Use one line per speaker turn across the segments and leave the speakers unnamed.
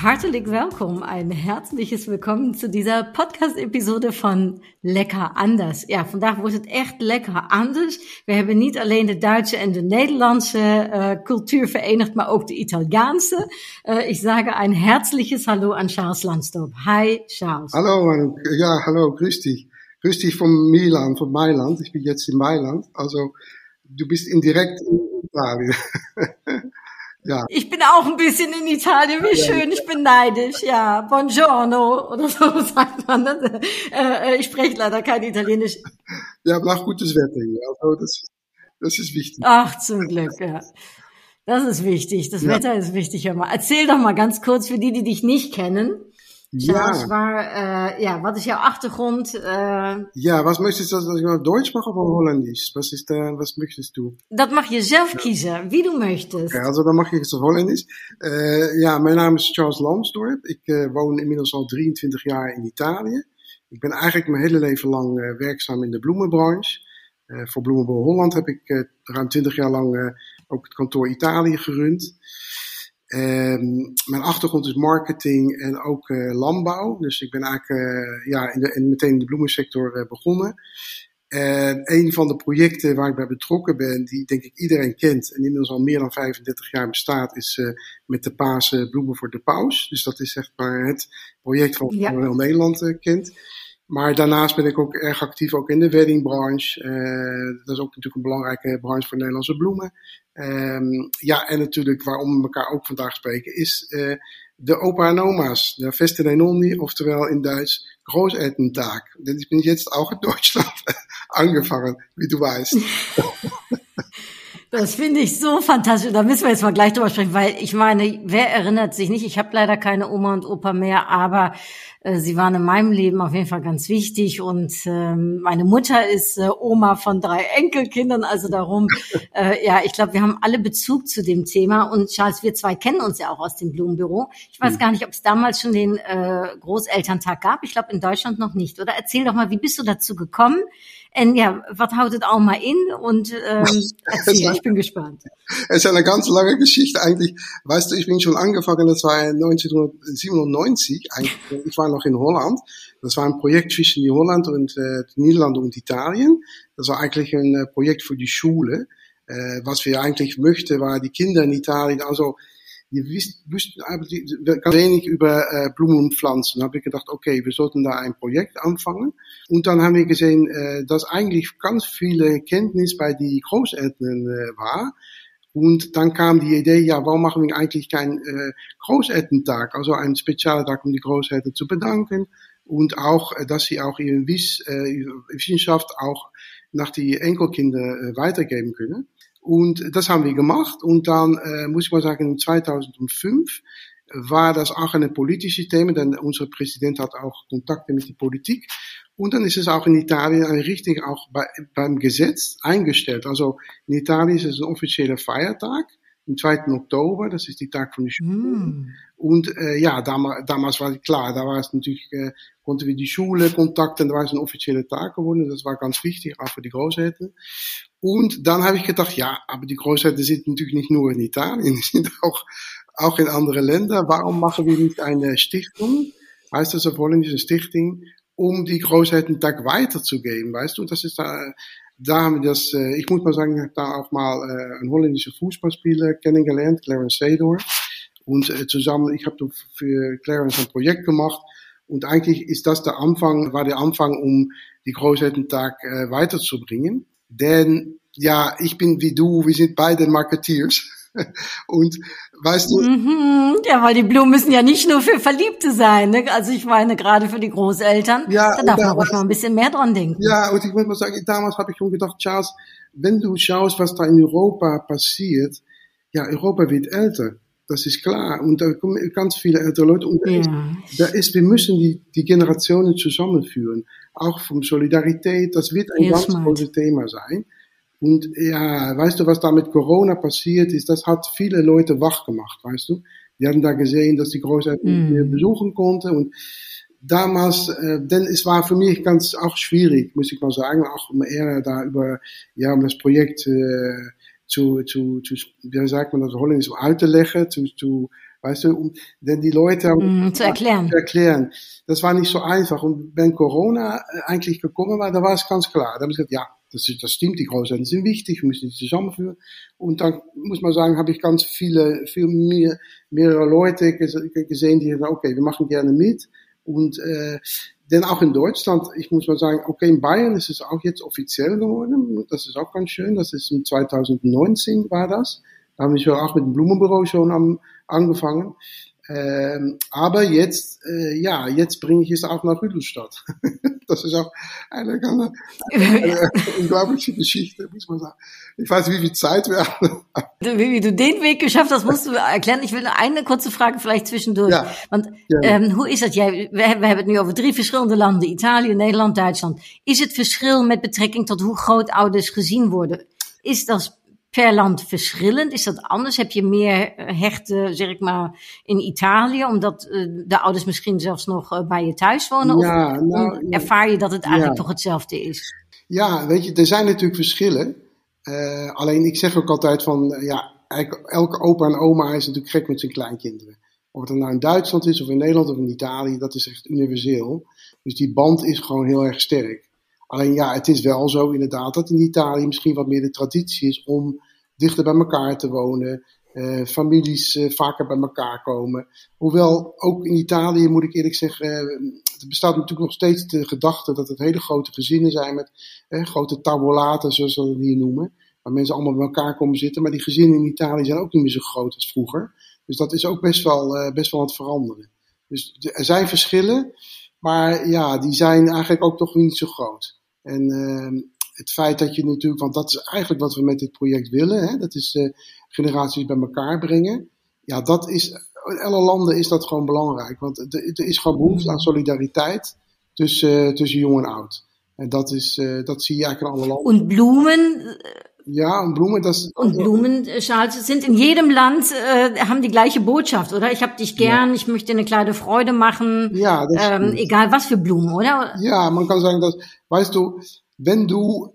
Hartelijk welkom, ein herzliches Willkommen zu dieser Podcast-episode van Lekker Anders. Ja, vandaag wordt het echt lekker anders. We hebben niet alleen de Duitse en de Nederlandse uh, cultuur verenigd, maar ook de Italiaanse. Uh, ich sage ein herzliches Hallo an Charles Landstorp. Hi, Charles.
Hallo, ja, hallo, grüß dich. Grüß dich von Milan, von Mailand. Ich bin jetzt in Mailand. Also, du bist indirekt in Italien.
Ja. Ich bin auch ein bisschen in Italien, wie schön, ich bin neidisch, ja. Buongiorno oder so sagt man. Ne? Äh, ich spreche leider kein Italienisch.
Ja, auch gutes Wetter hier, also das, das ist wichtig.
Ach, zum Glück, ja. Das ist wichtig, das ja. Wetter ist wichtig. Hör mal. Erzähl doch mal ganz kurz für die, die dich nicht kennen. Ja. waar, uh, ja, wat is jouw achtergrond? Uh,
ja, was möchtest du, dass ich auf Deutsch mache oder Holländisch? Was ist, uh, was möchtest du?
Dat mag je zelf ja. kiezen, wie du möchtest.
Okay, also dan mag ik het Holländisch. ja, mijn naam is Charles Lansdorp. Ik woon inmiddels al 23 jaar in Italië. Ik ben eigenlijk mijn hele leven lang werkzaam in de bloemenbranche. voor Bloemenbouw Holland heb ik ruim 20 jaar lang ook het kantoor Italië gerund. Um, mijn achtergrond is marketing en ook uh, landbouw. Dus ik ben eigenlijk uh, ja, in de, in, meteen in de bloemensector uh, begonnen. En een van de projecten waar ik bij betrokken ben, die denk ik iedereen kent en inmiddels al meer dan 35 jaar bestaat, is met de Pasen Bloemen voor de Paus. Dus dat is zeg maar het project van ja. heel Nederland kent. Maar daarnaast ben ik ook erg actief ook in de weddingbranche. Uh, dat is ook natuurlijk een belangrijke branche voor Nederlandse bloemen. Um, ja, en natuurlijk waarom we elkaar ook vandaag spreken, is uh, de opa en oma's. De Feste de Nonni, oftewel in Duits Großelterntag. Denn ich bin jetzt auch in Deutschland angefangen, wie du weißt.
Das finde ich so fantastisch. Da müssen wir jetzt mal gleich drüber sprechen, weil ich meine, wer erinnert sich nicht? Ich habe leider keine Oma und Opa mehr, aber äh, sie waren in meinem Leben auf jeden Fall ganz wichtig. Und ähm, meine Mutter ist äh, Oma von drei Enkelkindern, also darum, äh, ja, ich glaube, wir haben alle Bezug zu dem Thema. Und Charles, wir zwei kennen uns ja auch aus dem Blumenbüro. Ich weiß mhm. gar nicht, ob es damals schon den äh, Großelterntag gab. Ich glaube, in Deutschland noch nicht. Oder erzähl doch mal, wie bist du dazu gekommen? En ja, wat houdt het allemaal in? Und ähm, erzähl, ich bin gespannt.
Es ist eine ganz lange Geschichte eigentlich. Weißt du, ich bin schon angefangen, das war 1997, ich war noch in Holland. Das war ein Projekt zwischen Holland und äh, Niederlande und Italien. Das war eigentlich ein äh, Projekt für die Schule. Äh, was wir eigentlich möchten, war die Kinder in Italien, also die wussten ganz wenig über äh, Blumen und Pflanzen. Da habe ich gedacht, okay, wir sollten da ein Projekt anfangen. Und dann haben wir gesehen, äh, dass eigentlich ganz viele Kenntnis bei die Großeltern äh, war. Und dann kam die Idee, ja, warum machen wir eigentlich keinen äh, Großelterntag, also einen speziellen Tag, um die Großeltern zu bedanken und auch, äh, dass sie auch ihre Wiss, äh, Wissenschaft auch nach die Enkelkinder äh, weitergeben können. Und das haben wir gemacht. Und dann äh, muss ich mal sagen, 2005 war das auch eine politische Thema, denn unser Präsident hat auch Kontakte mit der Politik. Und dann ist es auch in Italien richtig auch bei, beim Gesetz eingestellt. Also in Italien ist es ein offizieller Feiertag am 2. Oktober, das ist die Tag von der Schule. Mm. Und äh, ja, damals, damals war klar, da war es natürlich, äh, konnten wir die Schule kontakten, da war es ein offizieller Tag geworden, das war ganz wichtig, auch für die Großeltern. Und dann habe ich gedacht, ja, aber die Großeltern sind natürlich nicht nur in Italien, die sind auch, auch in andere Länder. Warum machen wir nicht eine Stiftung, heißt das auf Holländisch, eine Stichting, um die Großelterntag weiterzugeben, weißt du? Das ist da, haben wir das, äh, ich muss mal sagen, ich habe da auch mal äh, einen holländischen Fußballspieler kennengelernt, Clarence Seedor. Und äh, zusammen, ich habe für Clarence ein Projekt gemacht. Und eigentlich ist das der Anfang, war der Anfang, um die Großelterntag äh, weiterzubringen. Denn ja, ich bin wie du, wir sind beide Marketeers. Und weißt du.
Mhm, ja, weil die Blumen müssen ja nicht nur für Verliebte sein. Ne? Also ich meine, gerade für die Großeltern, ja, da darf man ruhig mal ein bisschen mehr dran denken.
Ja, und ich muss mal sagen, damals habe ich schon gedacht, Charles, wenn du schaust, was da in Europa passiert, ja, Europa wird älter. Das ist klar. Und da kommen ganz viele ältere Leute. Und da, ja. ist, da ist, wir müssen die, die Generationen zusammenführen. Auch von Solidarität. Das wird ein Heel ganz großes Thema sein. Und ja, weißt du, was da mit Corona passiert ist? Das hat viele Leute wach gemacht, weißt du? Die hatten da gesehen, dass die Großeltern mm. besuchen konnten und damals, äh, denn es war für mich ganz auch schwierig, muss ich mal sagen, auch um eher da über, ja, um das Projekt äh, zu, zu, zu, wie sagt man das Holländisch, um uit te leggen, zu, zu, weißt du, um, denn die Leute haben,
mm, zu erklären.
zu erklären. Das war nicht so einfach. Und wenn Corona äh, eigentlich gekommen war, da war es ganz klar. Da habe ich gesagt, ja, das, das stimmt, die Großeltern sind wichtig, müssen die zusammenführen. Und dann muss man sagen, habe ich ganz viele, viel mehr, mehrere Leute gesehen, die sagen, okay, wir machen gerne mit. Und äh, denn auch in Deutschland, ich muss mal sagen, okay, in Bayern ist es auch jetzt offiziell geworden. Das ist auch ganz schön. Das ist in 2019 war das. Da haben wir auch mit dem Blumenbüro schon am, angefangen. Ähm, aber jetzt, äh, ja, jetzt bringe ich es auch nach Rüdelstadt. das ist auch eine ganz unglaubliche Geschichte, muss man sagen. Ich weiß, wie viel Zeit wir haben.
Wie, wie du den Weg geschafft hast, musst du erklären. Ich will eine kurze Frage vielleicht zwischendurch.
Ja,
Want um, hoe is dat? Jij, we hebben het nu over drie verschillende landen. Italië, Nederland, Duitsland. Is het verschil met betrekking tot hoe grootouders gezien worden? Is dat per land verschillend? Is dat anders? Heb je meer eh, hechten, zeg ik maar, in Italië, omdat uh, de ouders misschien zelfs nog uh, bij je thuis wonen?
Ja,
of
nou,
ervaar je dat het eigenlijk
ja.
toch hetzelfde is?
Ja, weet je, er zijn natuurlijk verschillen. Uh, alleen ik zeg ook altijd van, ja, elke opa en oma is natuurlijk gek met zijn kleinkinderen. Of het nou in Duitsland is, of in Nederland, of in Italië, dat is echt universeel. Dus die band is gewoon heel erg sterk. Alleen ja, het is wel zo inderdaad dat in Italië misschien wat meer de traditie is om dichter bij elkaar te wonen. Uh, families uh, vaker bij elkaar komen. Hoewel ook in Italië moet ik eerlijk zeggen, uh, er bestaat natuurlijk nog steeds de gedachte dat het hele grote gezinnen zijn met grote tavolaten, zoals we dat hier noemen. Waar mensen allemaal bij elkaar komen zitten. Maar die gezinnen in Italië zijn ook niet meer zo groot als vroeger. Dus dat is ook best wel, best wel aan het veranderen. Dus er zijn verschillen, maar ja, die zijn eigenlijk ook toch niet zo groot. En ehm, het feit dat je natuurlijk, want dat is eigenlijk wat we met dit project willen, hè, dat is uh, generaties bij elkaar brengen. Ja, dat is, in alle landen is dat gewoon belangrijk, want er is gewoon behoefte aan solidariteit tussen, uh, tussen jong en oud. En dat, is, uh, dat zie je eigenlijk in alle landen.
En bloemen,
ja, und Blumen, das.
Und Blumenschals sind in jedem Land, äh, haben die gleiche Botschaft, oder? Ich hab dich gern, ja. ich möchte eine kleine Freude machen.
Ja, das
ähm, Egal was für Blumen, oder?
Ja, man kann sagen, dass, weißt du, wenn du,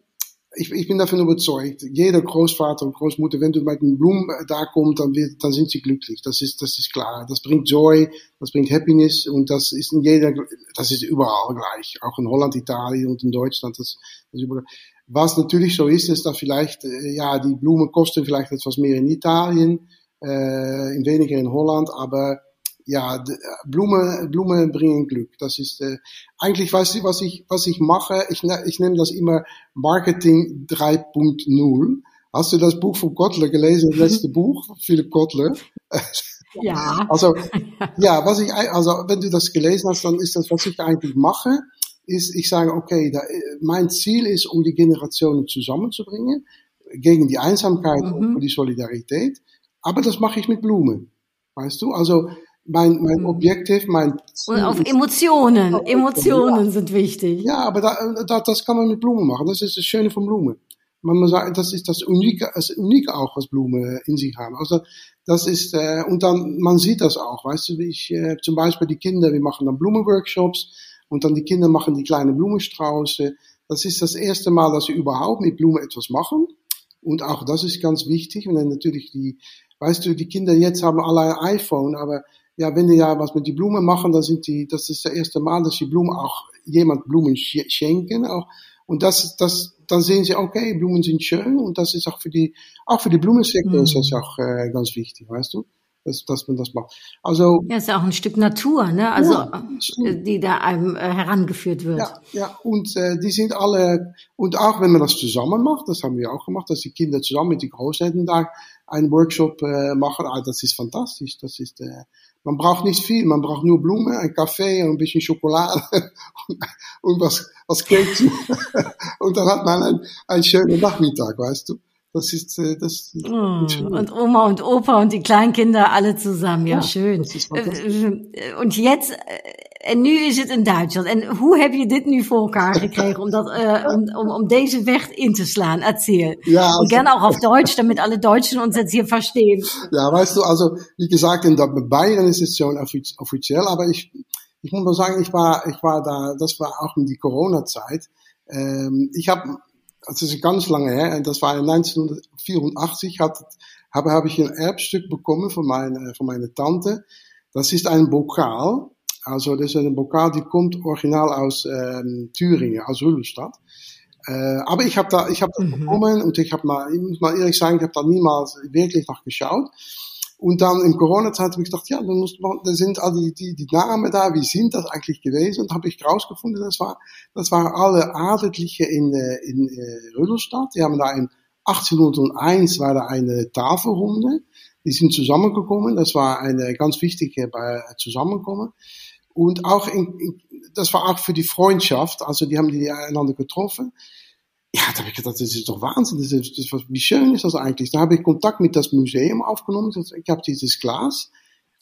ich, ich bin davon überzeugt, jeder Großvater und Großmutter, wenn du mit den Blumen da kommst, dann, wird, dann sind sie glücklich. Das ist, das ist klar. Das bringt Joy, das bringt Happiness und das ist in jeder, das ist überall gleich. Auch in Holland, Italien und in Deutschland. Das, das ist überall. Was natürlich so ist, ist dass vielleicht, ja, die Blumen kosten vielleicht etwas mehr in Italien, äh, in weniger in Holland, aber ja, Blumen, Blumen bringen Glück. Das ist äh, eigentlich, weißt du, was ich, was ich mache. Ich, ich nenne das immer Marketing 3.0. Hast du das Buch von Kotler gelesen, das letzte Buch, Philipp Kotler?
Ja.
Also, ja, was ich, also, wenn du das gelesen hast, dann ist das, was ich eigentlich mache, ist, ich sage, okay, da, mein Ziel ist, um die Generationen zusammenzubringen, gegen die Einsamkeit mhm. und für die Solidarität. Aber das mache ich mit Blumen. Weißt du? Also, mein, mein Objektiv, mein
Ziel Und auf Emotionen. Ist, Emotionen ja. sind wichtig.
Ja, aber da, da, das kann man mit Blumen machen. Das ist das Schöne von Blumen. Man muss sagen, das ist das Unike, das Unike auch, was Blumen in sich haben. Also das ist äh, und dann man sieht das auch, weißt du, wie ich äh, zum Beispiel die Kinder, wir machen dann Blumenworkshops und dann die Kinder machen die kleinen Blumenstrauße. Das ist das erste Mal, dass sie überhaupt mit Blumen etwas machen. Und auch das ist ganz wichtig. Und dann natürlich die, weißt du, die Kinder jetzt haben alle ein iPhone, aber ja, wenn die ja was mit die Blumen machen, dann sind die, das ist das erste Mal, dass die Blumen auch jemand Blumen schenken. Auch. Und das, das, dann sehen sie, okay, Blumen sind schön und das ist auch für die, auch für die Blumensektor mhm. ist das auch äh, ganz wichtig, weißt du? Dass, dass man das macht. Also
ja, ist ja auch ein Stück Natur, ne? Also ja, die da einem äh, herangeführt wird.
Ja, ja. Und äh, die sind alle und auch wenn man das zusammen macht, das haben wir auch gemacht, dass die Kinder zusammen mit den Großeltern da einen Workshop äh, machen. Ah, das ist fantastisch. Das ist äh, man braucht nicht viel, man braucht nur Blumen, ein Kaffee und ein bisschen Schokolade und was, was Keksen. und dann hat man einen, einen schönen Nachmittag, weißt du. Das ist äh, das.
Oh, und Oma und Opa und die Kleinkinder alle zusammen. Ja, ja schön. Äh, und jetzt, äh, en nu is het in Duitsland. En hoe heb je dit nu voor elkaar gekregen om, dat, uh, om, om, om deze weg in te slaan? Erzähl. Ja, also, und gerne auch auf Deutsch, damit alle Deutschen uns jetzt hier verstehen.
Ja, weißt du, also wie gesagt, in Bayern ist es schon offiziell, aber ich, ich muss mal sagen, ich war, ich war da, das war auch in die Corona-Zeit. Ähm, ich habe das ist ganz lange her, das war 1984, hat, habe, habe ich ein Erbstück bekommen von meiner, von meiner Tante. Das ist ein Bokal. Also das ist ein Bokal, die kommt original aus ähm, Thüringen, aus Rudolstadt. Äh, aber ich habe da, ich habe das mhm. bekommen und ich habe mal, ich muss mal ehrlich sagen, ich habe da niemals wirklich nachgeschaut. Und dann in Corona-Zeit habe ich gedacht, ja, dann muss man, da sind all die, die, die Namen da, wie sind das eigentlich gewesen? Und habe ich rausgefunden, das war, das waren alle Adelige in, äh, in äh, Rüdelstadt. Die haben da in 1801 war da eine Tafelrunde. Die sind zusammengekommen. Das war eine ganz wichtige äh, Zusammenkommen. Und auch in, in, das war auch für die Freundschaft. Also die haben die einander getroffen. Ja, da habe ich gedacht, das ist doch Wahnsinn. Das ist, das, wie schön ist das eigentlich? Da habe ich Kontakt mit das Museum aufgenommen. Ich habe dieses Glas.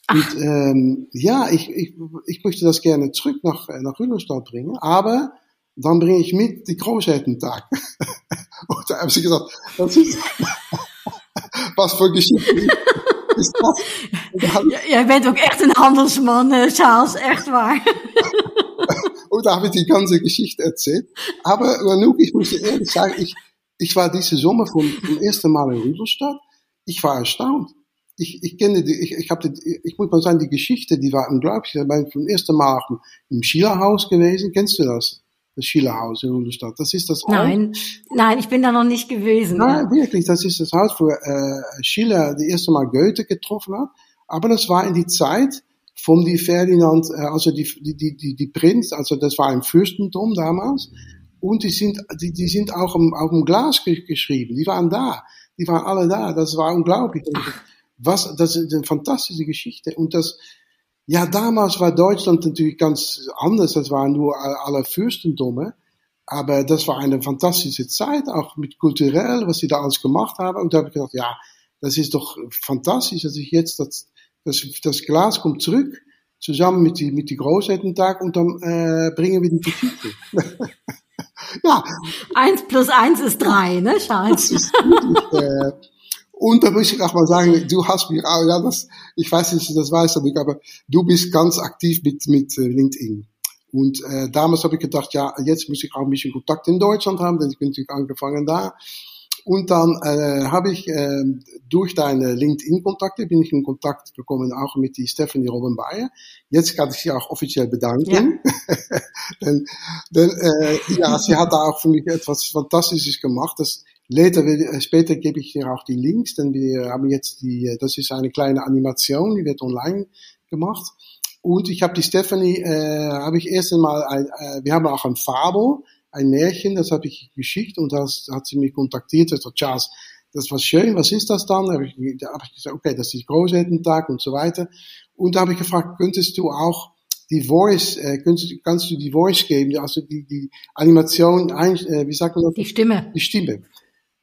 Und ähm, ja, ich, ich, ich möchte das gerne zurück nach, äh, nach Rüdelstadt bringen, aber dann bringe ich mit die Großelterntag. Und da haben sie gesagt, das ist, was für Geschichte ist das?
Jij bent ook echt een handelsman, eh, Charles, echt waar.
Und da habe ich die ganze Geschichte erzählt. Aber Nanook, ich muss ehrlich sagen, ich, ich war diese Sommer vom, vom ersten Mal in Rüdelstadt. Ich war erstaunt. Ich, ich kenne die, ich, ich habe ich muss mal sagen, die Geschichte, die war unglaublich. Ich bin zum ersten Mal im Schillerhaus gewesen. Kennst du das? Das Schillerhaus in Rüdelstadt. Das ist das
Haus. Nein, nein, ich bin da noch nicht gewesen.
Nein, ja. wirklich. Das ist das Haus, wo äh, Schiller das erste Mal Goethe getroffen hat. Aber das war in die Zeit, von die Ferdinand, äh, also die, die, die, die Prinz, also das war ein Fürstentum damals. Und die sind, die, die sind auch im, auf dem Glas geschrieben. Die waren da. Die waren alle da. Das war unglaublich. Was, das ist eine fantastische Geschichte. Und das, ja, damals war Deutschland natürlich ganz anders. Das waren nur alle Fürstentumme. Aber das war eine fantastische Zeit, auch mit kulturell, was sie da alles gemacht haben. Und da habe ich gedacht, ja, das ist doch fantastisch, dass ich jetzt das, das, das Glas kommt zurück, zusammen mit die, mit die Großelterntag und dann äh, bringen wir die Geschichte.
ja. Eins plus eins ist drei, ne, Charles? Ist
äh, und da muss ich auch mal sagen, du hast mich auch, ja, das, ich weiß nicht, das weiß ich, aber du bist ganz aktiv mit, mit äh, LinkedIn. Und äh, damals habe ich gedacht, ja, jetzt muss ich auch ein bisschen Kontakt in Deutschland haben, denn ich bin natürlich angefangen da. Und dann äh, habe ich äh, durch deine LinkedIn-Kontakte bin ich in Kontakt gekommen auch mit die Stephanie Robin Bayer. Jetzt kann ich sie auch offiziell bedanken. Ja. denn denn äh, ja, sie hat da auch für mich etwas Fantastisches gemacht. Das later, äh, später gebe ich dir auch die Links, denn wir haben jetzt die, das ist eine kleine Animation, die wird online gemacht. Und ich habe die Stephanie, äh, habe ich erst einmal, ein, äh, wir haben auch ein Fabel, ein Märchen, das habe ich geschickt und das hat sie mich kontaktiert. Gesagt, Charles, das war schön, was ist das dann? Da habe ich, hab ich gesagt, okay, das ist Großelterntag und so weiter. Und da habe ich gefragt, könntest du auch die Voice, äh, kannst, kannst du die Voice geben, also die, die Animation, ein, äh, wie sagt man das?
Die Stimme.
Die Stimme.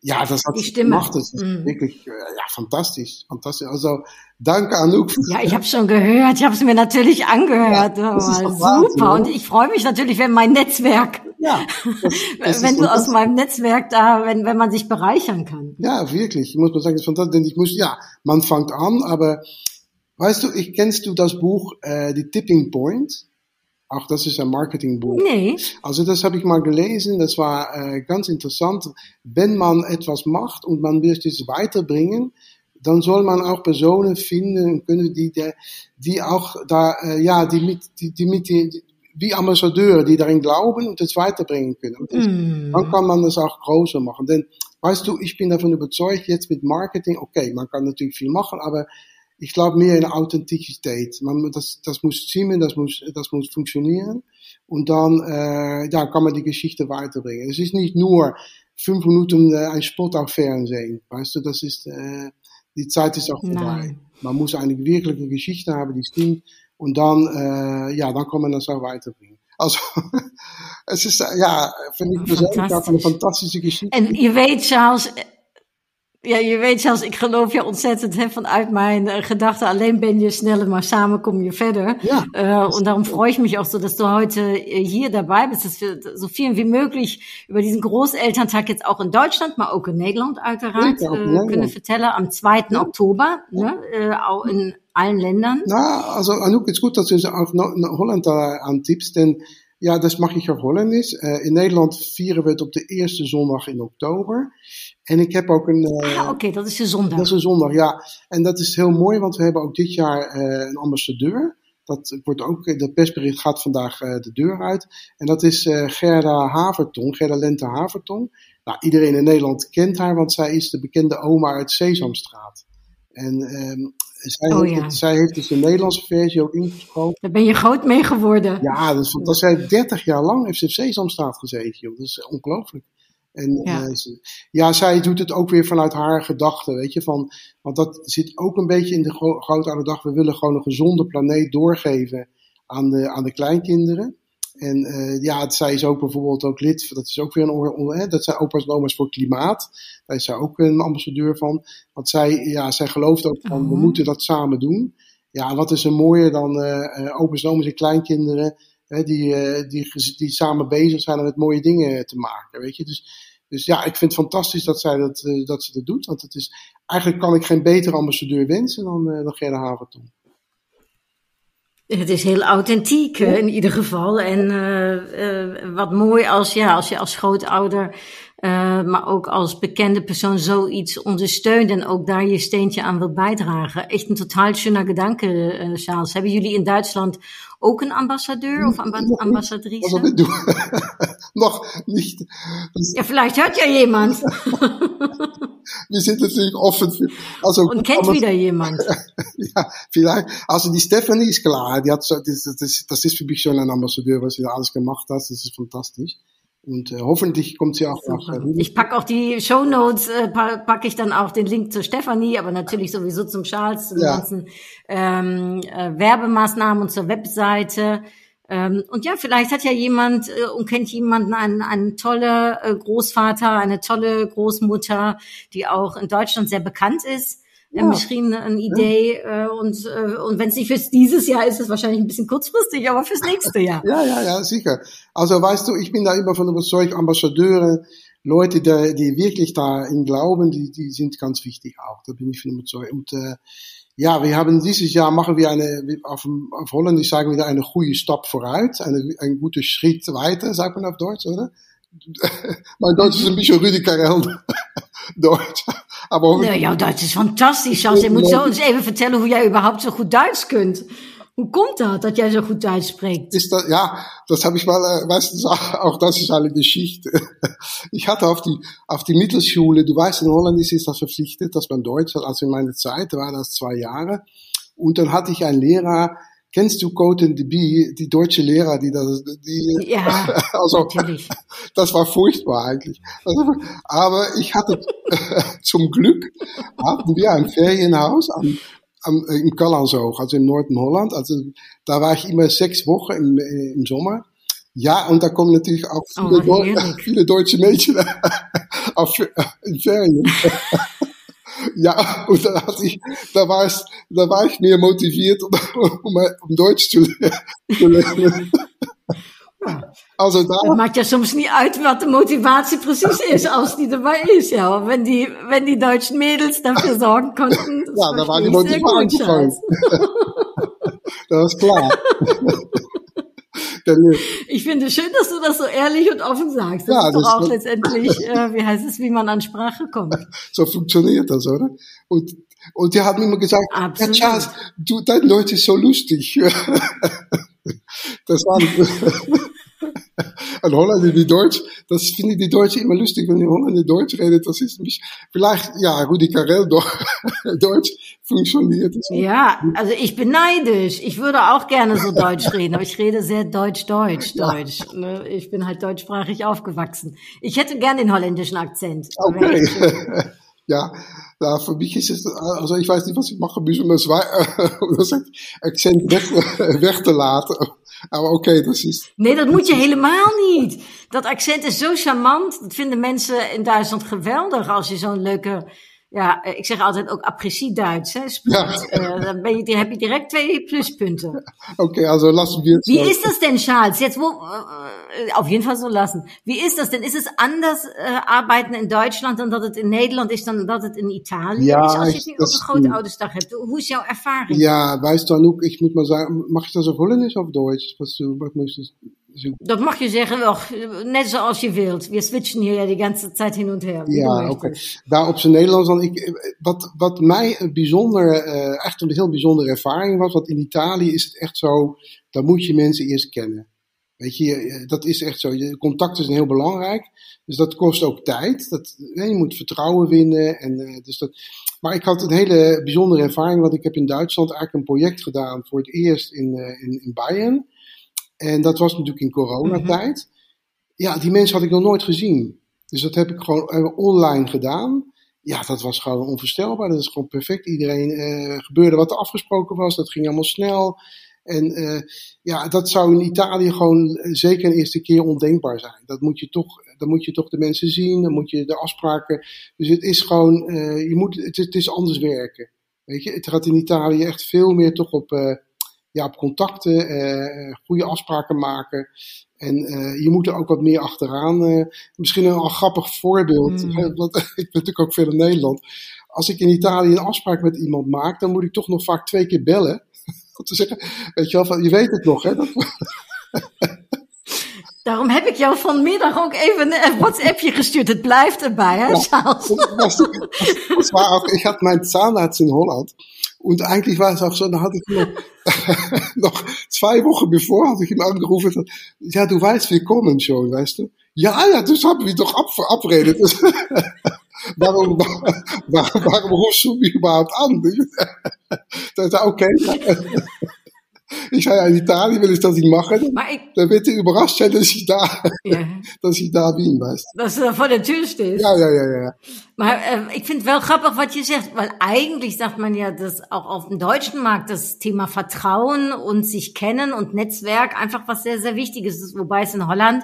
Ja, das hat sie gemacht. Das ist mm. wirklich äh, ja, fantastisch. fantastisch. Also danke Anouk.
Ja, ich habe schon gehört. Ich habe es mir natürlich angehört. Ja, super. Wahnsinn, und ich freue mich natürlich, wenn mein Netzwerk, ja, das, das wenn du aus meinem Netzwerk da, wenn, wenn man sich bereichern kann.
Ja, wirklich. Ich muss mal sagen, das ist fantastisch. Denn ich muss, ja, man fängt an, aber weißt du, ich kennst du das Buch äh, Die Tipping Point? Auch das ist ein Marketingbuch.
Nee.
Also das habe ich mal gelesen, das war äh, ganz interessant. Wenn man etwas macht und man will es weiterbringen, dann soll man auch Personen finden können, die, die auch da, äh, ja, die mit, die, die mit, die, wie Ambassadeure, die darin glauben und es weiterbringen können. Das, mm. Dann kann man das auch größer machen. Denn, weißt du, ich bin davon überzeugt, jetzt mit Marketing, okay, man kann natürlich viel machen, aber ich glaube mehr in Authentizität. Man, das, das muss stimmen, das muss, das muss funktionieren. Und dann äh, ja, kann man die Geschichte weiterbringen. Es ist nicht nur fünf Minuten äh, ein Spot auf Fernsehen. Weißt du, das ist, äh, die Zeit ist auch vorbei. Nein. Man muss eine wirkliche Geschichte haben, die stimmt. Und dann, äh, ja, dann kann man das auch weiterbringen. Also, es ist, ja, finde ich persönlich eine fantastische Geschichte.
En je weet, Charles, Ja, je weet zelfs, ik geloof ja ontzettend hè, vanuit mijn äh, Gedachte, alleen ben je schneller, maar samen kom je verder. Ja. Äh, und darum freue ich mich auch so, dass du heute äh, hier dabei bist, dass wir so viel wie möglich über diesen Großelterntag jetzt auch in Deutschland, maar ook in Nederland uiteraard, ja, äh, können vertellen. Am 2. Ja. Oktober, ne, äh, auch in allen Ländern.
Na, also Anouk, het is goed dat je ook Holland da antippst, denn ja, dat mag ik op Hollandisch. Uh, in Nederland vieren we het op de eerste zondag in oktober. En ik heb ook een.
Uh, ah, oké, okay, dat is de zondag.
Dat is een zondag, ja. En dat is heel mooi, want we hebben ook dit jaar uh, een ambassadeur. Dat wordt ook, de persbericht gaat vandaag de deur uit. En dat is Gerda Havertong, Gerda Lente Havertong. Nou, iedereen in Nederland kent haar, want zij is de bekende oma uit Sesamstraat. En ehm, zij, oh, heeft, zij heeft dus de Nederlandse versie ook ingesproken.
Daar ben je groot mee geworden.
Ja, dat zij 30 jaar lang heeft ze op Sesamstraat gezeten. Joh. Dat is ongelooflijk. En ja. Uh, ja. zij doet het ook weer vanuit haar gedachten, weet je. Van, want dat zit ook een beetje in de gro dag. We willen gewoon een gezonde planeet doorgeven aan de, aan de kleinkinderen. En uh, ja, zij is ook bijvoorbeeld ook lid, dat is ook weer een, hè, dat zijn opa's en oma's voor klimaat. Daar is zij ook een ambassadeur van. Want zij, ja, zij gelooft ook van, we mhm. moeten dat samen doen. Ja, wat is er mooier dan uh, opa's en oma's en kleinkinderen hè, die, die, die samen bezig zijn om met mooie dingen te maken, weet je. Dus, dus ja, ik vind het fantastisch dat zij dat, dat ze dat doet. Want het is, eigenlijk kan ik geen betere ambassadeur wensen dan, dan Gerda Haverton.
Het is heel authentiek in ieder geval. En uh, wat mooi als, ja, als je als grootouder, uh, maar ook als bekende persoon zoiets ondersteunt en ook daar je steentje aan wil bijdragen. Echt een totaal schöner gedanke, Charles. Hebben jullie in Duitsland ook een ambassadeur of amba ambassadrice?
Also, Nog niet.
Ja, vielleicht hört ja jemand.
wir sind natürlich offen für, also.
Und kennt aber, wieder jemand.
ja, vielleicht. Also die Stephanie ist klar, die hat so, das, das, das ist für mich schon ein Ambassadeur, was sie da alles gemacht hat, das ist fantastisch. Und äh, hoffentlich kommt sie auch nach.
Äh, ich pack auch die Show Notes, äh, packe ich dann auch den Link zur Stefanie, aber natürlich sowieso zum Charles, zu den ja. ganzen ähm, äh, Werbemaßnahmen und zur Webseite. Ähm, und ja, vielleicht hat ja jemand äh, und kennt jemanden, einen, einen tolle äh, Großvater, eine tolle Großmutter, die auch in Deutschland sehr bekannt ist. Ja. beschrieben eine Idee ja. äh, und äh, und wenn es nicht fürs dieses Jahr ist, ist es wahrscheinlich ein bisschen kurzfristig, aber fürs nächste Jahr.
ja, ja, ja, sicher. Also weißt du, ich bin da immer von überzeugt, Ambassadeure, Leute, die, die wirklich dahin glauben, die, die sind ganz wichtig auch. Da bin ich von überzeugt. Und äh, ja, wir haben dieses Jahr machen wir eine, auf, auf Holländisch sagen wir eine gute Stap vooruit, eine, ein guter Schritt weiter, sagt man auf Deutsch, oder? mein Deutsch ist ein bisschen Rüdi Karel Deutsch.
Aber nee, jouw Duits is fantastisch, Charles. Je moet zo eens even vertellen hoe jij überhaupt zo goed Duits kunt. Hoe kommt das, dass jij so gut Deutsch spricht?
Ist das, ja, das habe ich mal, äh, weißt du, auch das ist eine Geschichte. Ich hatte auf die, auf die Mittelschule, du weißt, in Holland ist das verpflichtet, dass man Deutsch hat. Also in meiner Zeit war das zwei Jahre. Und dann hatte ich einen Lehrer, Kennst du Coten de Bee, die deutsche Lehrer, die das, die,
ja, also, natürlich.
das war furchtbar eigentlich. Also, aber ich hatte, zum Glück hatten wir ein Ferienhaus am, am, im Kallansoog, also im Norden Holland. Also, da war ich immer sechs Wochen im, im Sommer. Ja, und da kommen natürlich auch viele, oh, Deu viele deutsche Mädchen auf, in Ferien. Ja, und da, ich, da, war es, da war ich mehr motiviert, um, um Deutsch zu, lernen.
Also da, het maakt ja soms niet uit wat de motivatie precies is, als die erbij is. Ja, wenn die, wenn die deutschen Mädels dafür sorgen konnten.
Ja, da war die Motivation das ist klar.
Ich finde schön, dass du das so ehrlich und offen sagst. Das ja, ist doch das auch letztendlich, äh, wie heißt es, wie man an Sprache kommt.
So funktioniert das, oder? Und, und die haben immer gesagt, Absolut. ja, Charles, du, dein Deutsch ist so lustig. das war ein Holländer wie Deutsch, das finde ich die Deutschen immer lustig, wenn die Holländer Deutsch redet. Das ist mich, vielleicht, ja, Rudi Carell doch, Deutsch funktioniert.
Ja, also ich bin neidisch. Ich würde auch gerne so Deutsch reden, aber ich rede sehr Deutsch-Deutsch, Deutsch. Deutsch. Ne? Ich bin halt deutschsprachig aufgewachsen. Ich hätte gerne den holländischen Akzent.
Okay. ja, ja, für mich ist es, also ich weiß nicht, was ich mache, bis um das, das Akzent weg, weg laten. Aber okay, das ist.
Nee, dat moet je helemaal niet. Dat accent is zo charmant. Dat vinden mensen in Duitsland geweldig als je zo'n leuke ja, ik zeg altijd ook apprecie-Duits, hè, spricht. Ja. Äh, dan, ben je, heb je direkt twee pluspunten.
Okay, also lassen wir es.
Wie ist das denn, Charles? Jetzt wo, äh, auf jeden Fall so lassen. Wie ist das denn? Ist es anders äh, arbeiten in Deutschland dan dat het in Nederland is dan dat het in Italië
ja,
is? Als je het nu op een grote oudersdag hebt, hoe is jouw ervaring?
Ja, weißt du, Anouk, ich muss mal sagen, mag ich das auf Holländisch of Deutsch? Was du, was möchtest
Dat mag je zeggen, och, net zoals je wilt. We switchen hier ja die ganze tijd hin en her.
Ja, oké. Okay. Daar op zijn Nederlands dan. Ik, wat, wat mij een bijzonder, uh, echt een heel bijzondere ervaring was, want in Italië is het echt zo, dan moet je mensen eerst kennen. Weet je, dat is echt zo. Contact is heel belangrijk. Dus dat kost ook tijd. Dat, je moet vertrouwen winnen. En, uh, dus dat, maar ik had een hele bijzondere ervaring, want ik heb in Duitsland eigenlijk een project gedaan voor het eerst in, in, in Bayern. En dat was natuurlijk in coronatijd. Mm Ja, die mensen had ik nog nooit gezien. Dus dat heb ik gewoon online gedaan. Ja, dat was gewoon onvoorstelbaar. Dat is gewoon perfect. Iedereen uh, gebeurde wat er afgesproken was. Dat ging allemaal snel. En uh, ja, dat zou in Italië gewoon zeker een eerste keer ondenkbaar zijn. Dat moet je toch, dan moet je toch de mensen zien. Dan moet je de afspraken. Dus het is gewoon, uh, je moet, het, het, is anders werken. Weet je, het gaat in Italië echt veel meer toch op ja, op contacten, uh, goede afspraken maken. En uh, je moet er ook wat meer achteraan. Uh, misschien een, een grappig voorbeeld. Mm. Want ik ben natuurlijk ook veel in Nederland. Als ik in Italië een afspraak met iemand maak, dan moet ik toch nog vaak twee keer bellen. Om te zeggen, weet je wel, van, je weet het nog, hè? Dat...
Daarom heb ik jou vanmiddag ook even een WhatsAppje gestuurd. Het blijft erbij, hè, Charles?
Ich hatte meinen Zahnarzt in Holland. Und eigentlich war es auch so, da hatte ich noch, noch zwei Wochen bevor, hatte ich ihm angerufen, ja, du weißt, wir kommen schon, weißt du? Ja, ja, das haben wir doch ab, verabredet. warum, warum, warum rufst du mich überhaupt an? da ist er, okay. Ich ja, in Italië wil ik dat niet machen. Maar ik... Dan werd hij überrascht zijn dat ik daar, ja. dat ik daar bin, weißt
Dat ze voor de tür steht.
Ja, ja, ja, ja.
Maar äh, vind het wel grappig wat je zegt, weil eigentlich sagt man ja, dass auch auf dem deutschen Markt das Thema Vertrauen und sich kennen und Netzwerk einfach was sehr, sehr wichtiges ist, wobei es in Holland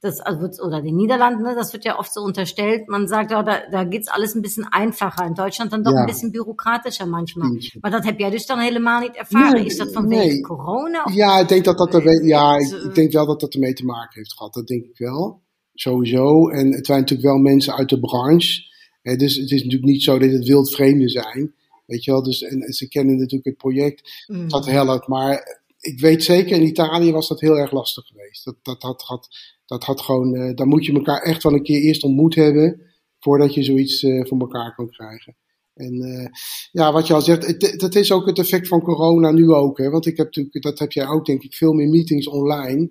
das also oder den Niederlanden, ne, das wird ja oft so unterstellt. Man sagt, ja, da, da geht's alles ein bisschen einfacher. In Deutschland dann doch ja. ein bisschen bürokratischer manchmal. Maar dat heb jij dus dan helemaal niet ervaren. Nee, is dat vanwege nee. corona? Of?
Ja, ik denk dat dat er, ja, ik denk wel dat dat ermee te maken heeft gehad. Dat denk ik wel. Sowieso. En het zijn natuurlijk wel mensen uit de branche. Hè, dus het is natuurlijk niet zo dat het wild vreemden zijn. Weet je wel, dus, en, en ze kennen natuurlijk het project. Mm. Dat helpt. Maar ik weet zeker, in Italië was dat heel erg lastig geweest. Dat, dat, dat had dat had gewoon, uh, daar moet je elkaar echt wel een keer eerst ontmoet hebben voordat je zoiets uh, voor elkaar kan krijgen. En uh, ja, wat je al zegt, het, dat is ook het effect van corona nu ook. Hè? Want ik heb natuurlijk, dat heb jij ook denk ik, veel meer meetings online.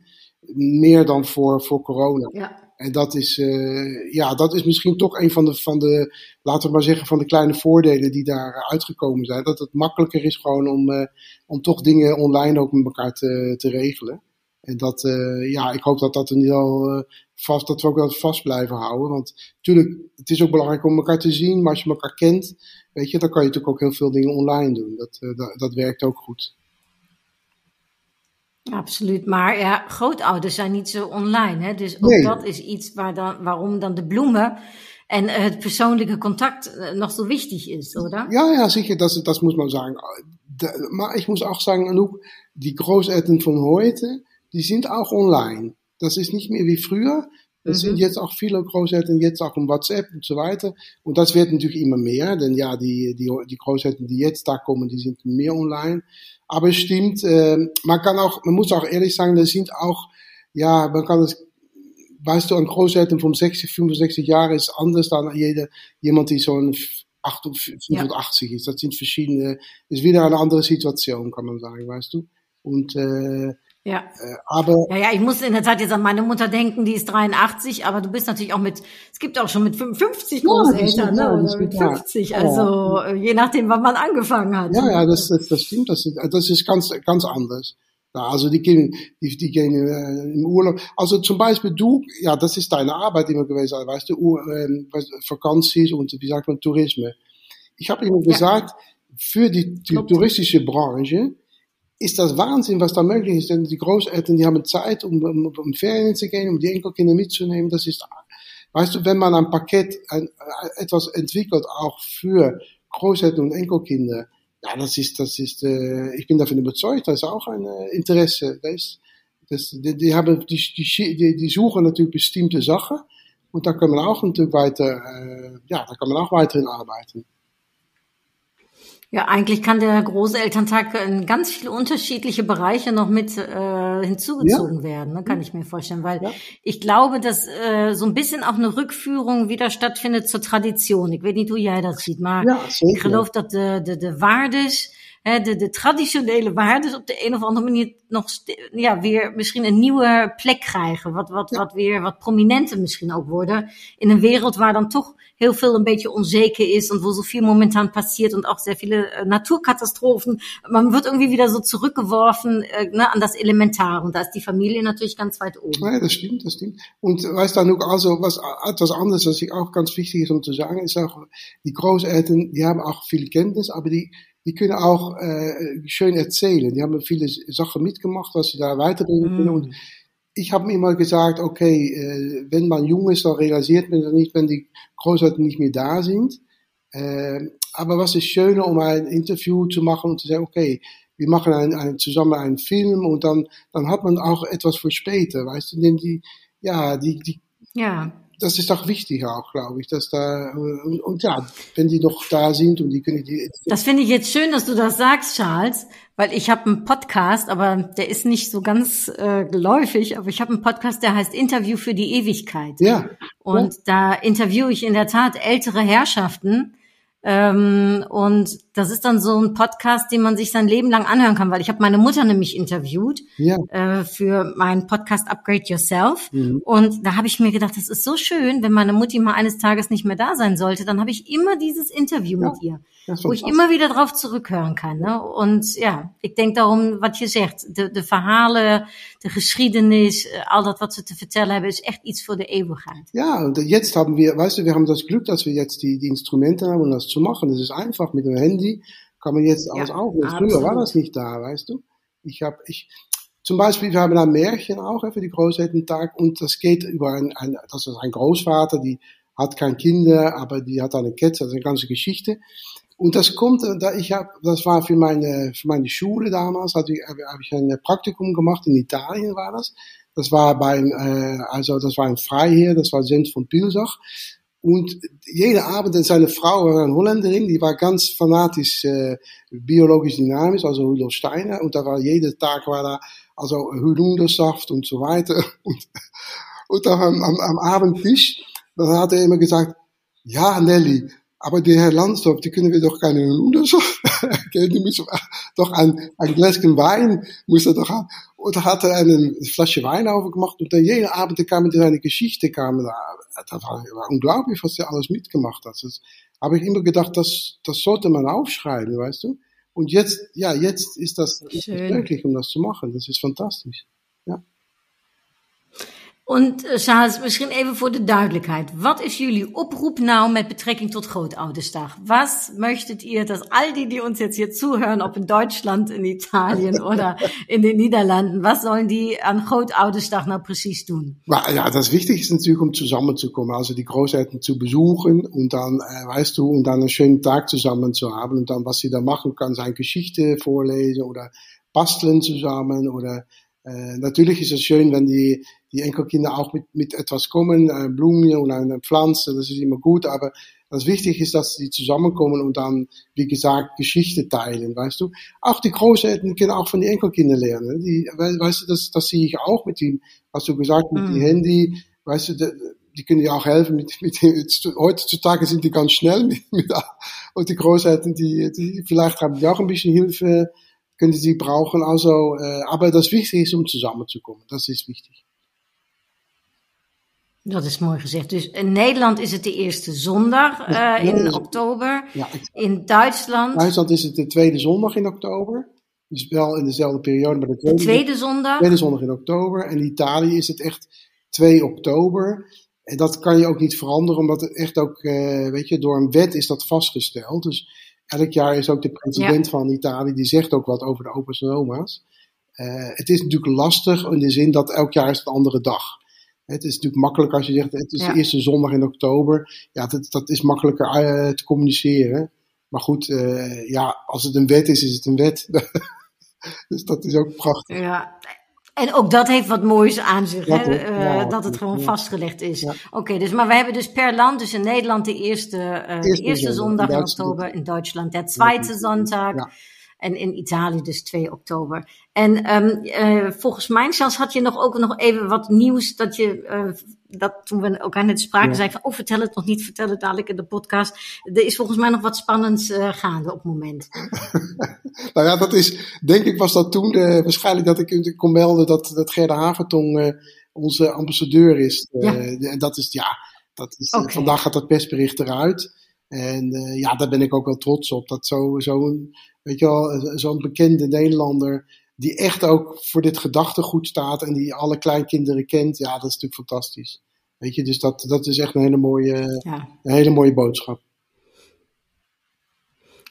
Meer dan voor, voor corona.
Ja.
En dat is, ja, dat is misschien toch een van de, van de, laten we maar zeggen, van de kleine voordelen die daar uitgekomen zijn. Dat het makkelijker is gewoon om, om toch dingen online ook met elkaar te, te regelen. En dat, uh, ja, ik hoop dat dat in ieder geval uh, vast, dat we ook wel vast blijven houden. Want natuurlijk, het is ook belangrijk om elkaar te zien, maar als je elkaar kent, weet je, dan kan je natuurlijk ook heel veel dingen online doen. Dat, uh, dat, dat, werkt ook goed.
Absoluut, maar ja, grootouders zijn niet zo online. Hè? Dus ook nee. dat is iets waar dan, waarom dan de bloemen en het persoonlijke contact nog zo wichtig is, oder?
Ja, ja, sicher, das, das muss man sagen. maar ik moet ook sagen, Anouk, die Großeltern van heute, die sind auch online. Das ist nicht mehr wie früher. Es mhm. sind jetzt auch viele Großeltern jetzt auch im WhatsApp und so weiter. Und das wird natürlich immer mehr, denn ja, die, die, die Großeltern, die jetzt da kommen, die sind mehr online. Aber es stimmt, äh, man kann auch, man muss auch ehrlich sagen, das sind auch, ja, man kann es, weißt du, ein Großeltern von 60, 65 Jahren ist anders dann jeder, jemand, die so ein 85 ja. ist. Das sind verschiedene, ist wieder eine andere Situation, kann man sagen, weißt du. Und äh,
ja. Äh, aber ja, ja, ich muss in der Zeit jetzt an meine Mutter denken, die ist 83, aber du bist natürlich auch mit, es gibt auch schon mit 55 Großeltern, ja, ne? Oder mit 50, ja. also äh, je nachdem, wann man angefangen hat.
Ja, ja, das, das, das stimmt, das ist, das ist ganz, ganz anders. Ja, also die gehen, die, die gehen äh, im Urlaub. Also zum Beispiel du, ja, das ist deine Arbeit immer gewesen, weißt du, äh, Vakanties und wie sagt man, Tourismus. Ich habe immer gesagt, für die, die touristische Branche, ist das Wahnsinn, was da möglich ist. Denn die Großeltern, die haben Zeit, um, um, um Ferien zu gehen, um die Enkelkinder mitzunehmen. Das ist, weißt du, wenn man ein Paket, ein, etwas entwickelt, auch für Großeltern und Enkelkinder, ja, das ist, das ist, äh, ich bin davon überzeugt, das ist auch ein äh, Interesse. Das das, die, die, haben, die, die, die suchen natürlich bestimmte Sachen und da kann man auch natürlich weiter, äh, ja, da kann man auch weiterhin arbeiten.
Ja, eigentlich kann der Großelterntag in ganz viele unterschiedliche Bereiche noch mit äh, hinzugezogen ja. werden, ne, kann ich mir vorstellen. Weil ja. ich glaube, dass äh, so ein bisschen auch eine Rückführung wieder stattfindet zur Tradition. Ik weet niet hoe jij dat ziet, maar ja, ik geloof dat de, de, de waardes, hè, de, de traditionele waardes op de een of andere manier nog ja, weer misschien een nieuwe plek krijgen. Wat, wat, wat weer wat prominenter misschien ook worden. In een wereld waar dan toch heel veel een beetje onzeker ist und wo so viel momentan passiert und auch sehr viele äh, Naturkatastrophen. Man wird irgendwie wieder so zurückgeworfen äh, ne, an das Elementare und da ist die Familie natürlich ganz weit oben.
Ja, das stimmt, das stimmt. Und weißt du, auch also was etwas anderes, was ich auch ganz wichtig ist, um zu sagen, ist auch, die Großeltern, die haben auch viel Kenntnis, aber die die können auch äh, schön erzählen. Die haben viele Sachen mitgemacht, was sie da weiterbringen können. Mm. Und ich habe mir immer gesagt, okay, äh, wenn man jung ist, dann realisiert man das nicht, wenn die Großeltern nicht mehr da sind. Äh, aber was ist schöner, um ein Interview zu machen und zu sagen, okay, wir machen ein, ein, zusammen einen Film und dann, dann hat man auch etwas für später, weißt du, denn die, ja, die, die, ja. Das ist auch wichtig auch, glaube ich, dass da, und, und ja, wenn die noch da sind und die können die.
Das finde ich jetzt schön, dass du das sagst, Charles, weil ich habe einen Podcast, aber der ist nicht so ganz äh, geläufig, aber ich habe einen Podcast, der heißt Interview für die Ewigkeit.
Ja.
Und ja. da interviewe ich in der Tat ältere Herrschaften, ähm, und das ist dann so ein Podcast, den man sich sein Leben lang anhören kann, weil ich habe meine Mutter nämlich interviewt ja. äh, für meinen Podcast Upgrade Yourself. Mhm. Und da habe ich mir gedacht, das ist so schön, wenn meine Mutti mal eines Tages nicht mehr da sein sollte, dann habe ich immer dieses Interview ja. mit ihr, wo ich immer wieder drauf zurückhören kann. Ne? Und ja, ich denk darum, wat je zegt, de, de verhalen, de geschiedenis, äh, all dat wat ze te vertellen hebben, ist echt iets für die Ewigkeit.
Ja, und jetzt haben wir, weißt du, wir haben das Glück, dass wir jetzt die, die Instrumente haben, um das zu machen. Das ist einfach mit dem Handy, kann man jetzt ja, aufnehmen. Früher war das nicht da, weißt du. Ich habe, ich, zum Beispiel, wir haben ein Märchen auch für die Großelterntag und das geht über ein, ein, das ist ein Großvater, die hat kein Kinder, aber die hat eine Kette, das ist eine ganze Geschichte. Und das kommt, da ich habe, das war für meine, für meine Schule damals, hatte ich, habe ich ein Praktikum gemacht, in Italien war das. Das war beim, äh, also das war ein Freiherr, das war Sint von Pilsach. Und jede Abend, seine Frau war eine Holländerin, die war ganz fanatisch äh, biologisch dynamisch, also Rudolf Steiner. Und da war jeder Tag war da also Holundersaft und so weiter. Und, und dann am, am, am Abendtisch, dann hat er immer gesagt, ja Nelly, aber der Herr Landsdorf, die können wir doch keine Holundersaft, die müssen doch ein, ein Gläschen Wein muss er doch haben. Und da hat er eine Flasche Wein aufgemacht und dann jeden Abend kam er seine Geschichte, kam da, das war, war unglaublich, was er alles mitgemacht hat. Das habe ich immer gedacht, das, das sollte man aufschreiben, weißt du? Und jetzt, ja, jetzt ist das, ist das möglich, um das zu machen. Das ist fantastisch.
Und uh, Charles, misschien even voor de duidelijkheid. Wat is jullie oproep nou met betrekking tot Grootoudersdag? Was möchtet ihr, dass all die, die uns jetzt hier zuhören, ob in Deutschland, in Italien oder in den Niederlanden, was sollen die an Grootoudersdag nou precies tun?
Ja, das Wichtigste ist natürlich, um zusammenzukommen, also die Großeltern zu besuchen und dann, äh, weißt du, und dann einen schönen Tag zusammen zu haben und dann, was sie da machen kann, sein Geschichte vorlesen oder basteln zusammen oder äh, natürlich ist es schön, wenn die, die Enkelkinder auch mit, mit etwas kommen, eine Blume und eine Pflanze, das ist immer gut, aber das Wichtige ist, dass sie zusammenkommen und dann, wie gesagt, Geschichte teilen, weißt du. Auch die Großeltern können auch von den Enkelkindern lernen. Die, weißt du, das, das sehe ich auch mit dem, hast du gesagt, mit mhm. dem Handy, weißt du, die, die können ja auch helfen mit, mit heutzutage sind die ganz schnell mit, mit und die Großeltern, die, die vielleicht haben die auch ein bisschen Hilfe können sie brauchen. Also, äh, aber das Wichtige ist, um zusammenzukommen. Das ist wichtig.
Dat is mooi gezegd. Dus in Nederland is het de eerste zondag uh, in oktober. Ja, in Duitsland.
Duitsland is het de tweede zondag in oktober. Dus wel in dezelfde periode, maar de tweede,
de tweede zondag.
Tweede zondag in oktober. En in Italië is het echt 2 oktober. En dat kan je ook niet veranderen, omdat het echt ook, uh, weet je, door een wet is dat vastgesteld. Dus elk jaar is ook de president van Italië, die zegt ook wat over de opa's en oma's. Uh, het is natuurlijk lastig in de zin dat elk jaar is een andere dag. Het is natuurlijk makkelijk als je zegt, het is
Ja.
de eerste zondag in oktober. Ja, dat, dat is makkelijker eh, te communiceren. Maar goed, eh, ja, als het een wet is, is het een wet. dus dat is ook prachtig.
Ja. En ook dat heeft wat moois aan zich,
Ja,
hè? eh,
Ja,
dat het gewoon vastgelegd is. Oké, dus maar we hebben dus per land, dus in Nederland de eerste, de
Eerste
eerste
zondag, in
oktober, in Duitsland der tweede zondag. En in Italië dus 2 oktober. En ehm, eh, volgens mij zelfs had je nog ook nog even wat nieuws dat je, eh, dat toen we elkaar net spraken,
Ja.
zei van, oh vertel het nog niet, vertel het dadelijk in de podcast. Er is volgens mij nog wat spannends eh, gaande op het moment.
Nou ja, dat is, denk ik was dat toen waarschijnlijk dat ik kon melden dat, dat Gerda Havertong onze ambassadeur is.
Ja.
En dat is, ja, dat is, vandaag gaat dat persbericht eruit. En ja, daar ben ik ook wel trots op. Dat zo'n, zo weet je wel, zo'n bekende Nederlander, die echt ook voor dit gedachtegoed staat en die alle kleinkinderen kent, ja, dat is natuurlijk fantastisch. Weet je, dus dat, dat is echt een hele mooie,
Ja.
een hele mooie boodschap.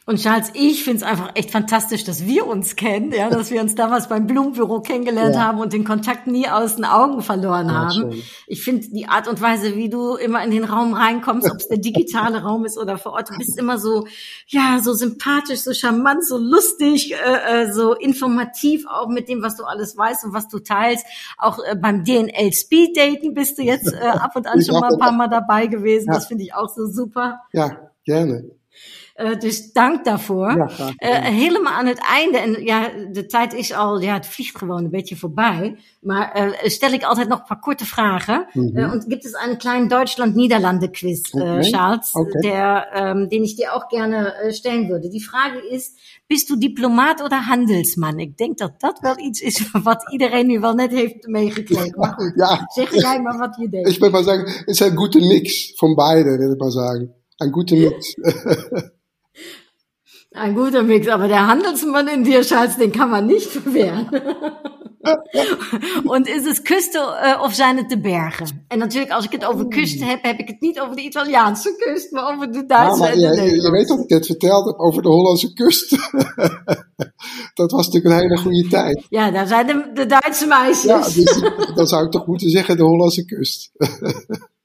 Und Charles, ich finde es einfach echt fantastisch, dass wir uns kennen, ja, dass wir uns damals beim Blumenbüro kennengelernt
Ja.
haben und den Kontakt nie aus den Augen verloren
Ja,
haben.
schön.
Ich finde die Art und Weise, wie du immer in den Raum reinkommst, ob es der digitale Raum ist oder vor Ort, du bist immer so, ja, so sympathisch, so charmant, so lustig, äh, äh, so informativ auch mit dem, was du alles weißt und was du teilst. Auch äh, beim DNL Speed Daten bist du jetzt äh, ab und an
Ich
schon mal ein paar Mal dabei gewesen.
Ja.
Das finde ich auch so super.
Ja, gerne.
Eh, dus dank daarvoor.
Ja, graag
Eh, helemaal aan het einde, en ja, de tijd is al, ja, het vliegt gewoon een beetje voorbij. Maar eh, stel ik altijd nog een paar korte vragen.
Mhm.
Eh, und gibt es einen kleinen Deutschland-Niederlande-Quiz,
Okay.
Charles,
Okay.
der, ähm, den ich dir auch gerne stellen würde. Die Frage ist, bist du diplomaat oder handelsman? Ik denk dat dat wel iets is wat iedereen nu wel net heeft meegekregen. Maar goed,
Ja,
zeg jij maar wat je denkt.
Ich würde mal sagen, es ist ein guter Mix von beiden, würde ich mal sagen. Ein guter Mix.
Ein guter Mix, aber der Handelsmann in dir, Schatz, den kann man nicht verwehren. Und is het Küste äh, of zijn het de bergen? En natuurlijk, als ik het over kust heb, heb ik het niet over de Italiaanse kust, maar over de
Ja,
Duitse
maar
en de
je, je, weet dat ik net verteld heb over de Hollandse kust. dat was natuurlijk een hele goede tijd.
Ja, daar zijn de, de Duitse meisjes.
Ja, dus dan zou ik toch moeten zeggen de Hollandse kust.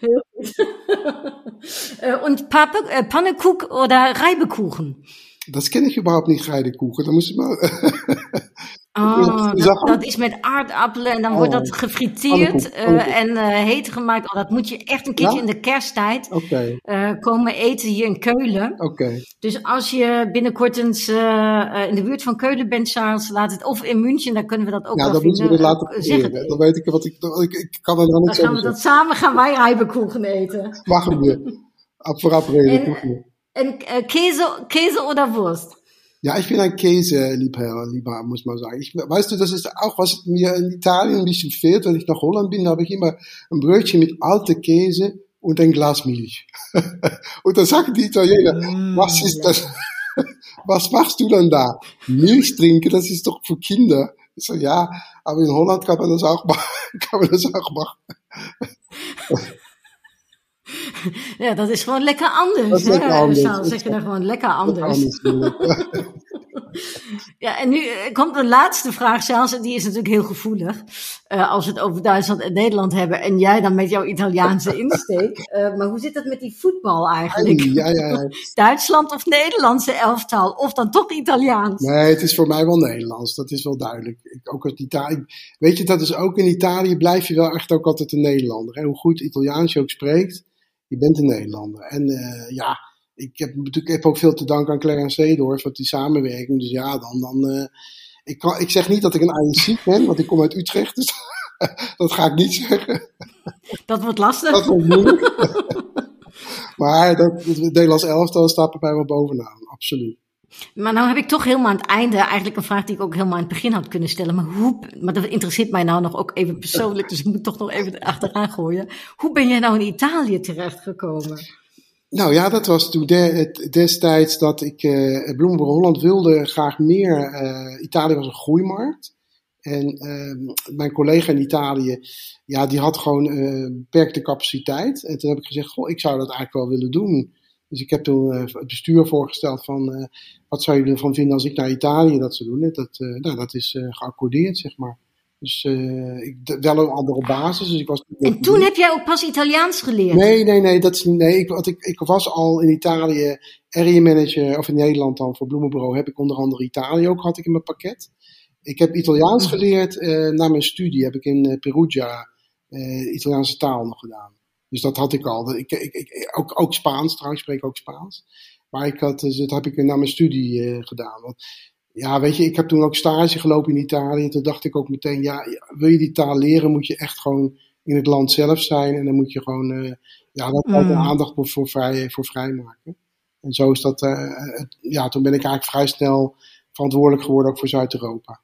Äh, und Pappe, äh, Pannekuchen oder Reibekuchen?
Dat ken ik überhaupt niet, geitenkoeken. Dan moest je maar...
Oh, dat,
dat-
dat is met aardappelen en dan wordt
Oh.
dat gefrituurd eh, en eh, heet gemaakt. Oh, dat moet je echt een keertje
Ja?
in de kersttijd eh, komen eten hier in Keulen.
oké.
Dus als je binnenkort eens in de buurt van Keulen bent, Charles, laat het of in München, dan kunnen we dat ook
Ja,
wel
dan moeten
vinden.
we het laten
Eh, zeg
proberen. Dan weet ik wat ik... dan- Ik, ik kan er dan
Dan
niet
gaan we dat samen gaan wij rijbekoegen eten.
Wir. Ab vorab reden.
En eh, Käse, Käse oder Wurst?
Ja, ich bin ein Käseliebhaber, lieber, muss man sagen. Ich, weißt du, das ist auch, was mir in Italien ein bisschen fehlt. Wenn ich nach Holland bin, habe ich immer ein Brötchen mit alter Käse und ein Glas Milch. und dann sagen die Italiener, was ist das? was machst du denn da? Milch trinken, das ist doch für Kinder. Ich so, ja, aber in Holland kann man das auch machen. kann man das auch machen.
Ja, dat is gewoon lekker anders.
Dat is
hè,
lekker anders.
Zeg dan gewoon lekker anders.
Anders.
Ja, en nu eh, komt de laatste vraag, Charles, en die is natuurlijk heel gevoelig. Eh, als we het over Duitsland en Nederland hebben en jij dan met jouw Italiaanse insteek. Eh, maar hoe zit het met die voetbal eigenlijk?
ja, ja, ja.
Duitsland of Nederlandse elftal? Of dan toch Italiaans?
Nee, het is voor mij wel Nederlands. Dat is wel duidelijk. Ik, ook als Italië. Weet je, dat is ook in Italië blijf je wel echt ook altijd een Nederlander. Hè? Hoe goed Italiaans je ook spreekt, je bent een Nederlander. En eh, ja, ik heb natuurlijk heb ook veel te danken aan Clarence Seedorf voor die samenwerking. Dus ja, dan. dan eh, ik, kan, ik zeg niet dat ik een INC ben, want ik kom uit Utrecht. Dus dat ga ik niet zeggen.
Dat wordt lastig.
Dat wordt moeilijk. maar dat, het Nederlands elftal staat bij mij wel bovenaan, absoluut.
Maar nou heb ik toch helemaal aan het einde eigenlijk een vraag die ik ook helemaal aan het begin had kunnen stellen. Maar hoe, maar dat interesseert mij nou nog ook even persoonlijk, dus ik moet toch nog even achteraan gooien. Hoe ben jij nou in Italië terechtgekomen?
Nou ja, dat was toen destijds dat ik Bloemburg Holland wilde graag meer. Uh, Italië was een groeimarkt. En uh, mijn collega in Italië, ja, die had gewoon uh, beperkte capaciteit. En toen heb ik gezegd, goh, ik zou dat eigenlijk wel willen doen. Dus ik heb toen uh, het bestuur voorgesteld van, wat zou je ervan vinden als ik naar Italië dat zou doen? Dat, uh, nou, dat is geaccordeerd, zeg maar. Dus uh, ik, wel een andere basis. Dus ik was
en toen heb jij ook pas Italiaans geleerd?
Nee, nee, nee. Dat is, nee ik, wat ik, ik was al in Italië area manager, of in Nederland dan voor Bloemenbureau, heb ik onder andere Italië ook had ik in mijn pakket. Ik heb Italiaans mhm. geleerd uh, na mijn studie. Heb ik in Perugia uh, Italiaanse taal nog gedaan. Dus dat had ik al. Ik, ik, ik, ook, ook Spaans, trouwens, ik spreek ook Spaans. Maar ik had, dus dat heb ik na mijn studie gedaan. Want ja, weet je, ik heb toen ook stage gelopen in Italië. Toen dacht ik ook meteen, ja, wil je die taal leren, moet je echt gewoon in het land zelf zijn. En dan moet je gewoon, uh, ja, dat mm. aandacht voor, voor, vrij, voor vrijmaken. En zo is dat, uh, ja, toen ben ik eigenlijk vrij snel verantwoordelijk geworden ook voor Zuid-Europa.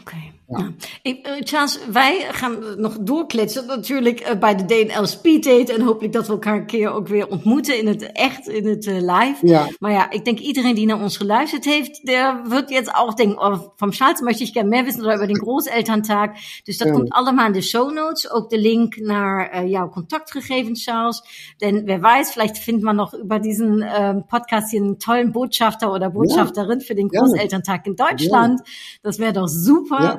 Oké. Ja. Ik, uh, Charles, wij gaan nog doorkletsen natuurlijk uh, bij de DNL Speed Date. En hopelijk dat we elkaar een keer ook weer ontmoeten in het echt, in het uh, live.
Ja.
Maar ja, ik denk iedereen die naar ons geluisterd heeft, der wird jetzt auch denken, oh, vom Charles möchte ich gerne mehr wissen oder über den Großelterntag. Dus dat ja. komt allemaal in de show notes. Ook de link naar jouw contactgegevens, Charles. Denn wer weiß, vielleicht findet man noch über diesen ähm, Podcast hier einen tollen Botschafter oder Botschafterin ja. für den Großelterntag in Deutschland. Das wäre doch super.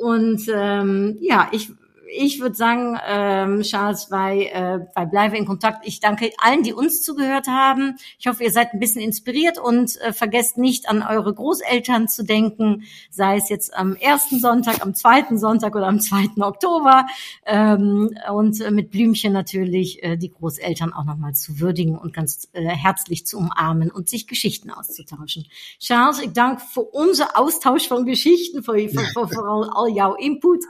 Und ähm, ja, ich ich würde sagen, ähm, Charles, weil, äh, weil bleibe in Kontakt. Ich danke allen, die uns zugehört haben. Ich hoffe, ihr seid ein bisschen inspiriert und äh, vergesst nicht an eure Großeltern zu denken, sei es jetzt am ersten Sonntag, am zweiten Sonntag oder am zweiten Oktober. Ähm, und äh, mit Blümchen natürlich äh, die Großeltern auch nochmal zu würdigen und ganz äh, herzlich zu umarmen und sich Geschichten auszutauschen. Charles, ich danke für unser Austausch von Geschichten, für, für, für, für all, all jouw input.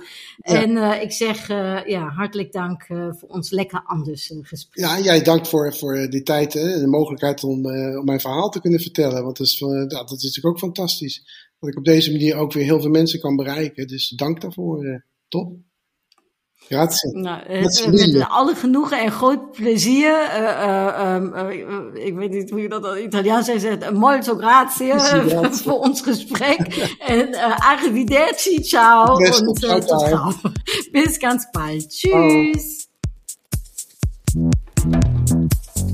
Ja. En uh, ik zeg zeg uh, ja, hartelijk dank uh, voor ons lekker anders uh, gesprek.
Ja, jij dank voor, voor die tijd en de mogelijkheid om, om mijn verhaal te kunnen vertellen. Want is, dat is natuurlijk ook fantastisch. Dat ik op deze manier ook weer heel veel mensen kan bereiken. Dus dank daarvoor. top. Grazie.
Nou, met, met alle genoegen en groot plezier. Uh, uh, um, ik weet niet hoe je dat in Italiaans zegt. Molto grazie voor ons gesprek. en arrivederci, ciao.
Best uh, tot gauw.
Bis ganz bald. Tschüss.